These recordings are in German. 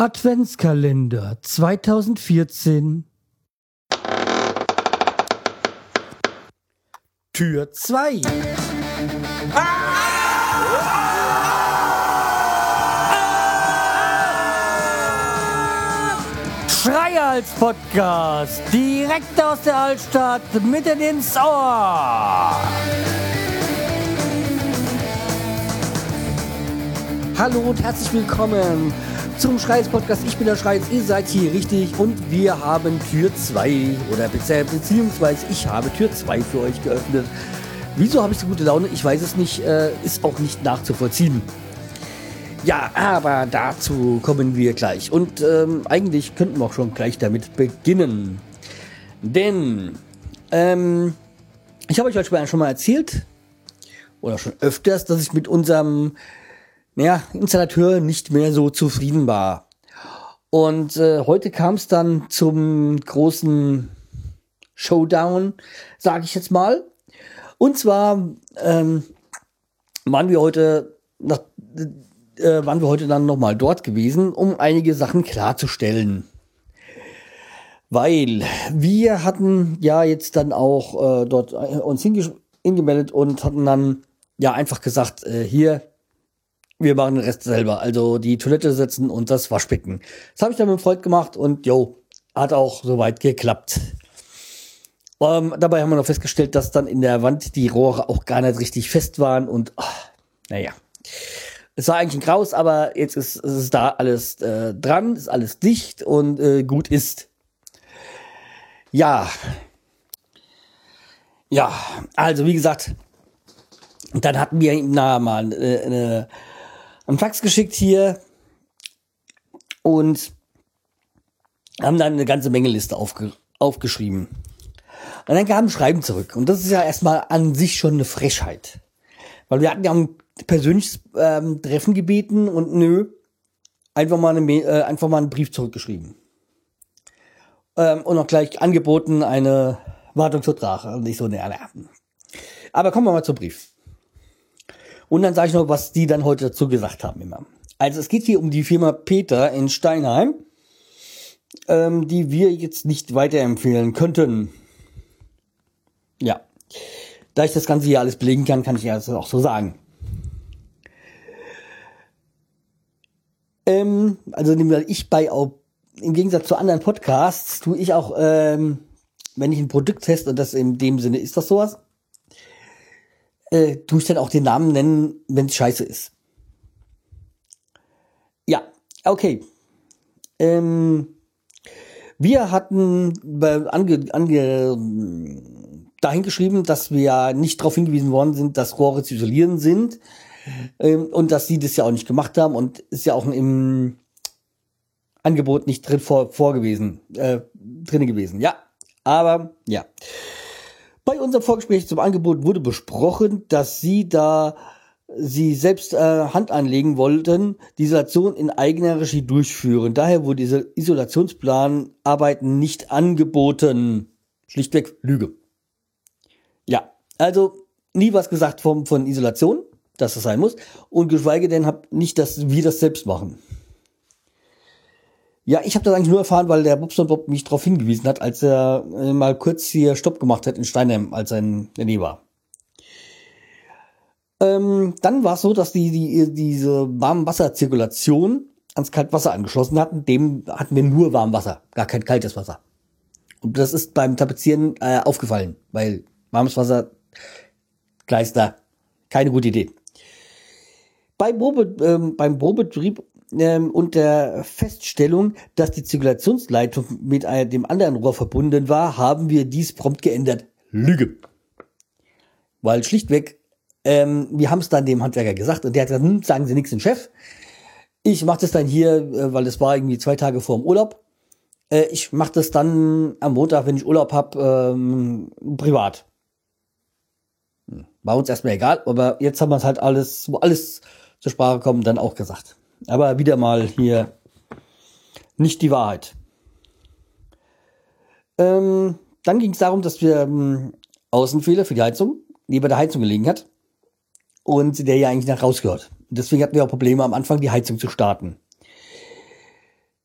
Adventskalender 2014 Tür 2 Schreihals Podcast, direkt aus der Altstadt, mitten ins Ohr. Hallo und herzlich willkommen zum Schreihals Podcast. Ich bin der Schreihals, ihr seid hier richtig und wir haben Tür 2 oder beziehungsweise ich habe Tür 2 für euch geöffnet. Wieso habe ich so gute Laune? Ich weiß es nicht, äh, ist auch nicht nachzuvollziehen. Ja, aber dazu kommen wir gleich. Und ähm, eigentlich könnten wir auch schon gleich damit beginnen. Denn ähm, ich habe euch heute schon mal erzählt, oder schon öfters, dass ich mit unserem naja, Installateur nicht mehr so zufrieden war. Und äh, heute kam es dann zum großen Showdown, sage ich jetzt mal. Und zwar ähm, waren wir heute nach äh, waren wir heute dann nochmal dort gewesen, um einige Sachen klarzustellen. Weil wir hatten ja jetzt dann auch äh, dort äh, uns hingemeldet und hatten dann ja einfach gesagt, äh, hier, wir machen den Rest selber. Also die Toilette setzen und das Waschbecken. Das habe ich dann mit dem Freund gemacht und jo, hat auch soweit geklappt. Ähm, dabei haben wir noch festgestellt, dass dann in der Wand die Rohre auch gar nicht richtig fest waren und ach, naja. Es war eigentlich ein Graus, aber jetzt ist, ist es da alles äh, dran, ist alles dicht und äh, gut ist. Ja. Ja, also wie gesagt, dann hatten wir na mal äh, eine, einen Fax geschickt hier und haben dann eine ganze Menge Liste aufge, aufgeschrieben. Und dann kam ein Schreiben zurück. Und das ist ja erstmal an sich schon eine Frechheit. Weil wir hatten ja ein persönliches ähm, Treffen gebeten und nö, einfach mal, eine, äh, einfach mal einen Brief zurückgeschrieben. Ähm, und auch gleich angeboten eine Wartungsvertrag. Und ich so, ne, ne. Aber kommen wir mal zum Brief. Und dann sage ich noch, was die dann heute dazu gesagt haben immer. Also es geht hier um die Firma Peter in Steinheim, ähm, die wir jetzt nicht weiterempfehlen könnten. Ja. Da ich das Ganze hier alles belegen kann, kann ich ja das auch so sagen. Ähm, also ich bei im Gegensatz zu anderen Podcasts tue ich auch, ähm, wenn ich ein Produkt teste, und das in dem Sinne ist das sowas, äh, tue ich dann auch den Namen nennen, wenn es scheiße ist. Ja, okay. Ähm, wir hatten ange, ange, dahin geschrieben, dass wir nicht darauf hingewiesen worden sind, dass Rohre zu isolieren sind ähm, und dass sie das ja auch nicht gemacht haben und ist ja auch im Angebot nicht drin vor, vor gewesen, äh, drin gewesen. Ja, aber ja. Bei unserem Vorgespräch zum Angebot wurde besprochen, dass sie da sie selbst äh, Hand anlegen wollten, die Isolation in eigener Regie durchführen. Daher wurde diese Isolationsplanarbeiten nicht angeboten. Schlichtweg Lüge. Ja, also nie was gesagt vom, von Isolation dass das sein muss. Und geschweige denn hab nicht, dass wir das selbst machen. Ja, ich habe das eigentlich nur erfahren, weil der Bobson Bob mich darauf hingewiesen hat, als er äh, mal kurz hier Stopp gemacht hat in Steinheim, als er in der Nähe war. Ähm, dann war es so, dass die, die diese Warmwasserzirkulation ans Kaltwasser angeschlossen hatten. Dem hatten wir nur Warmwasser, gar kein kaltes Wasser. Und das ist beim Tapezieren äh, aufgefallen, weil warmes Wasser, Kleister, keine gute Idee. Bei Probe, ähm, beim Probetrieb ähm, und der Feststellung, dass die Zirkulationsleitung mit dem anderen Rohr verbunden war, haben wir dies prompt geändert. Lüge. Weil schlichtweg, ähm, wir haben es dann dem Handwerker gesagt und der hat gesagt, hm, sagen Sie nichts dem Chef. Ich mache das dann hier, äh, weil es war irgendwie zwei Tage vor dem Urlaub. Äh, ich mache das dann am Montag, wenn ich Urlaub hab, ähm, privat. Hm, war uns erstmal egal, aber jetzt haben wir es halt alles, wo alles zur Sprache kommen, dann auch gesagt. Aber wieder mal hier nicht die Wahrheit. Ähm, dann ging es darum, dass wir ähm, Außenfehler für die Heizung neben der Heizung gelegen hat und der ja eigentlich nach rausgehört. Deswegen hatten wir auch Probleme am Anfang, die Heizung zu starten.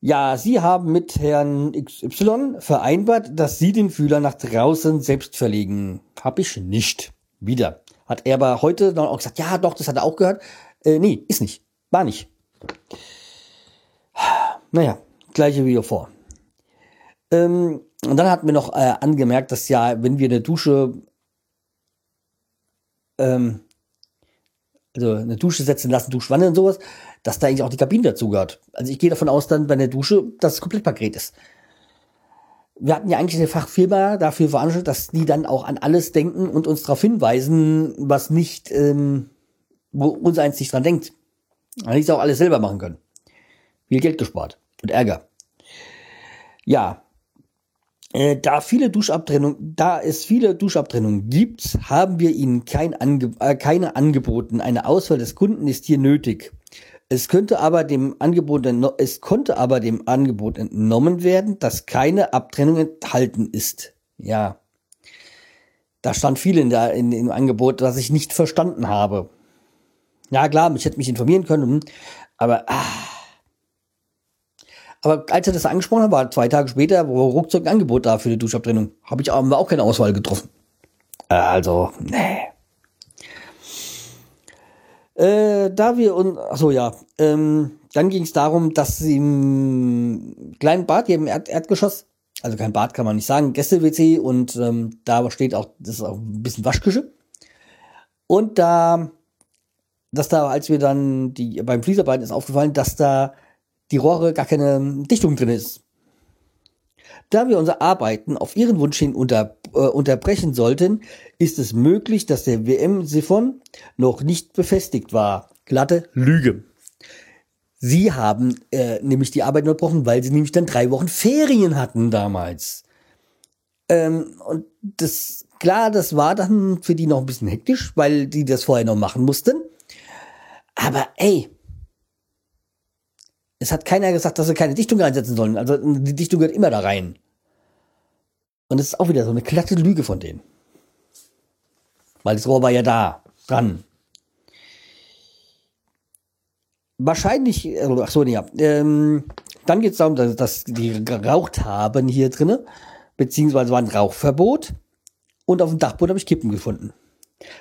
Ja, Sie haben mit Herrn XY vereinbart, dass Sie den Fühler nach draußen selbst verlegen. Hab ich nicht. Wieder. Hat er aber heute dann auch gesagt, ja, doch, das hat er auch gehört. Äh, nee, ist nicht. War nicht. Naja, gleiche Video vor. Ähm, und dann hatten wir noch äh, angemerkt, dass ja, wenn wir eine Dusche, ähm, also eine Dusche setzen lassen, Duschwanne und sowas, dass da eigentlich auch die Kabine dazu gehört. Also ich gehe davon aus, dann bei der Dusche, dass es Komplettpaket ist. Wir hatten ja eigentlich eine Fachfirma dafür veranstaltet, dass die dann auch an alles denken und uns darauf hinweisen, was nicht, ähm, wo uns eins nicht dran denkt. Dann hätte ich auch alles selber machen können. Viel Geld gespart und Ärger. Ja, äh, da viele Duschabtrennung, da es viele Duschabtrennungen gibt, haben wir ihnen kein Ange äh, keine angeboten. Eine Auswahl des Kunden ist hier nötig. Es könnte aber dem Angebot, es konnte aber dem Angebot entnommen werden, dass keine Abtrennung enthalten ist. Ja. Da stand viel in der, in, im Angebot, was ich nicht verstanden habe. Ja, klar, ich hätte mich informieren können, aber, ah. Aber als er das angesprochen hat, war zwei Tage später, wo ruckzuck ein Angebot da für die Duschabtrennung. Habe ich aber auch keine Auswahl getroffen. Also, nee. Äh, da wir uns, achso ja, ähm, dann ging es darum, dass sie im kleinen Bad hier im Erd Erdgeschoss, also kein Bad kann man nicht sagen, Gäste-WC und ähm, da steht auch, das ist auch ein bisschen Waschküche. Und da, dass da, als wir dann die beim Fließarbeiten ist aufgefallen, dass da die Rohre gar keine Dichtung drin ist. Da wir unser Arbeiten auf Ihren Wunsch hin unter, äh, unterbrechen sollten, ist es möglich, dass der WM-Siphon noch nicht befestigt war. Glatte Lüge. Sie haben äh, nämlich die Arbeit unterbrochen, weil sie nämlich dann drei Wochen Ferien hatten damals. Ähm, und das, klar, das war dann für die noch ein bisschen hektisch, weil die das vorher noch machen mussten. Aber ey, es hat keiner gesagt, dass sie keine Dichtung einsetzen sollen. Also die Dichtung gehört immer da rein. Und es ist auch wieder so eine glatte Lüge von denen. Weil das Rohr war ja da, dran. Wahrscheinlich, ach so, nee, ja. Ähm, dann geht es darum, dass, dass die geraucht haben hier drinnen, beziehungsweise war ein Rauchverbot. Und auf dem Dachboden habe ich Kippen gefunden.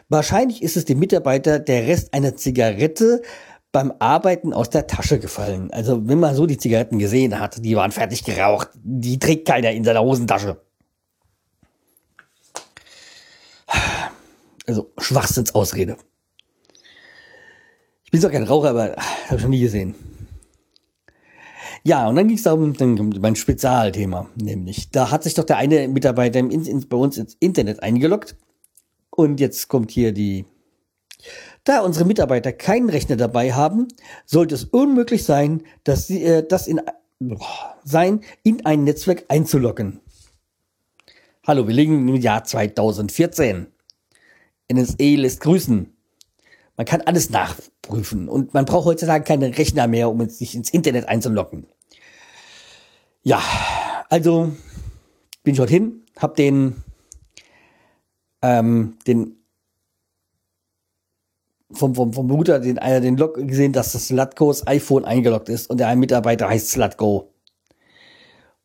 Wahrscheinlich ist es dem Mitarbeiter der Rest einer Zigarette beim Arbeiten aus der Tasche gefallen. Also wenn man so die Zigaretten gesehen hat, die waren fertig geraucht. Die trägt keiner in seiner Hosentasche. Also Schwachsinnsausrede. Ich bin zwar kein Raucher, aber habe ich noch nie gesehen. Ja, und dann ging es darum, mein Spezialthema, nämlich, da hat sich doch der eine Mitarbeiter im, in, bei uns ins Internet eingeloggt. Und jetzt kommt hier die da unsere Mitarbeiter keinen Rechner dabei haben, sollte es unmöglich sein, dass sie äh, das in boah, sein in ein Netzwerk einzuloggen. Hallo, wir liegen im Jahr 2014. NSA lässt grüßen. Man kann alles nachprüfen und man braucht heutzutage keine Rechner mehr, um sich ins Internet einzuloggen. Ja, also bin ich dorthin, hab den ähm, den vom, vom, vom Router den, äh, den Log gesehen, dass das Slatgos iPhone eingeloggt ist und der ein Mitarbeiter heißt Slatgo.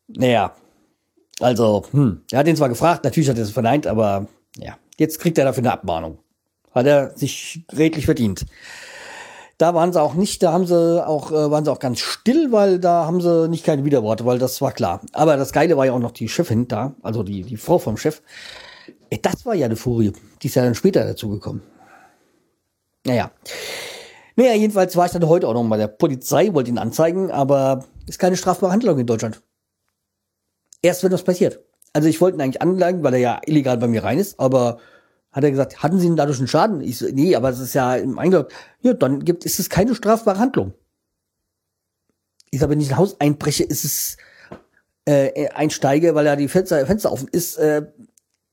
Naja, also, hm, er hat ihn zwar gefragt, natürlich hat er es verneint, aber ja, jetzt kriegt er dafür eine Abmahnung. Hat er sich redlich verdient. Da waren sie auch nicht, da haben sie auch, äh, waren sie auch ganz still, weil da haben sie nicht keine Widerworte, weil das war klar. Aber das Geile war ja auch noch die Chefin da, also die, die Frau vom Chef. Ey, das war ja eine Furie. Die ist ja dann später dazugekommen. Naja. Naja, jedenfalls war ich dann heute auch noch bei der Polizei, wollte ihn anzeigen, aber ist keine strafbare Handlung in Deutschland. Erst wenn was passiert. Also ich wollte ihn eigentlich anklagen, weil er ja illegal bei mir rein ist, aber hat er gesagt, hatten Sie denn dadurch einen Schaden? Ich so, nee, aber es ist ja im Eingeloggt. Ja, dann gibt, ist es keine strafbare Handlung. Ich sage, wenn ich ein Haus einbreche, ist es äh, einsteige, weil ja die Fenster, Fenster offen ist, äh,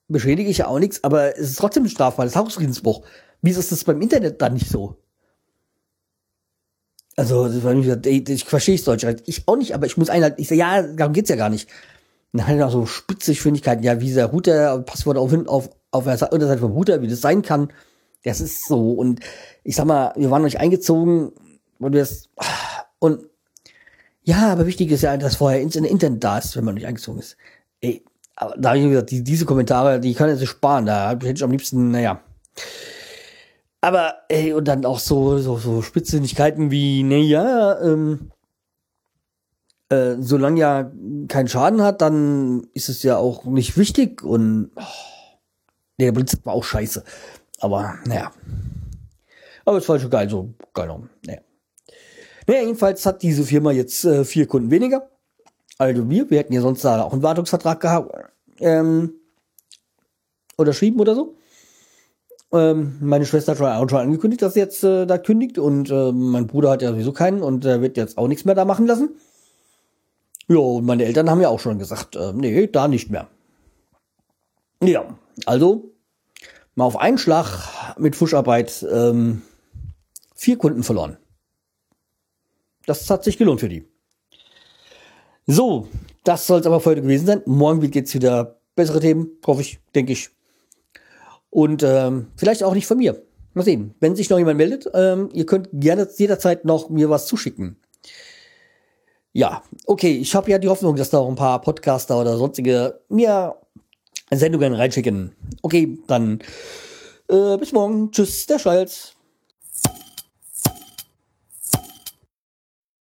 beschädige ich ja auch nichts, aber es ist trotzdem ein strafbares Hausfriedensbruch. Wieso ist das beim Internet dann nicht so? Also, ich verstehe es Deutsch. Ich auch nicht, aber ich muss einhalten. Ich sage, ja, darum geht's ja gar nicht. Dann hat er auch so Spitzigschwindigkeiten, ja, wie der Router, Passwort auf, auf, auf der Unterseite vom Router, wie das sein kann. Das ist so. Und ich sag mal, wir waren noch nicht eingezogen, und wir das, und Ja, aber wichtig ist ja, dass vorher Internet da ist, wenn man nicht eingezogen ist. Ey, da habe ich gesagt, die, diese Kommentare, die kann ich sich sparen. Da hätte ich am liebsten, naja. Aber, ey, und dann auch so, so, so Spitzfindigkeiten wie, naja, ähm, äh, solange ja keinen Schaden hat, dann ist es ja auch nicht wichtig und oh, der Blitz war auch scheiße. Aber naja. Aber es war schon geil, so geil. Naja. naja, jedenfalls hat diese Firma jetzt äh, vier Kunden weniger. Also wir, wir hätten ja sonst da auch einen Wartungsvertrag gehabt, ähm, unterschrieben oder so. Ähm, meine Schwester hat schon, schon angekündigt, dass sie jetzt äh, da kündigt und äh, mein Bruder hat ja sowieso keinen und äh, wird jetzt auch nichts mehr da machen lassen. Ja, und meine Eltern haben ja auch schon gesagt, äh, nee, da nicht mehr. Ja, also mal auf einen Schlag mit Fuscharbeit ähm, vier Kunden verloren. Das hat sich gelohnt für die. So, das soll es aber für heute gewesen sein. Morgen geht's wieder bessere Themen, hoffe ich, denke ich. Und ähm, vielleicht auch nicht von mir. Mal sehen. Wenn sich noch jemand meldet, ähm, ihr könnt gerne jederzeit noch mir was zuschicken. Ja, okay, ich habe ja die Hoffnung, dass da auch ein paar Podcaster oder sonstige mir Sendungen reinschicken. Okay, dann äh, bis morgen. Tschüss, der Schalz.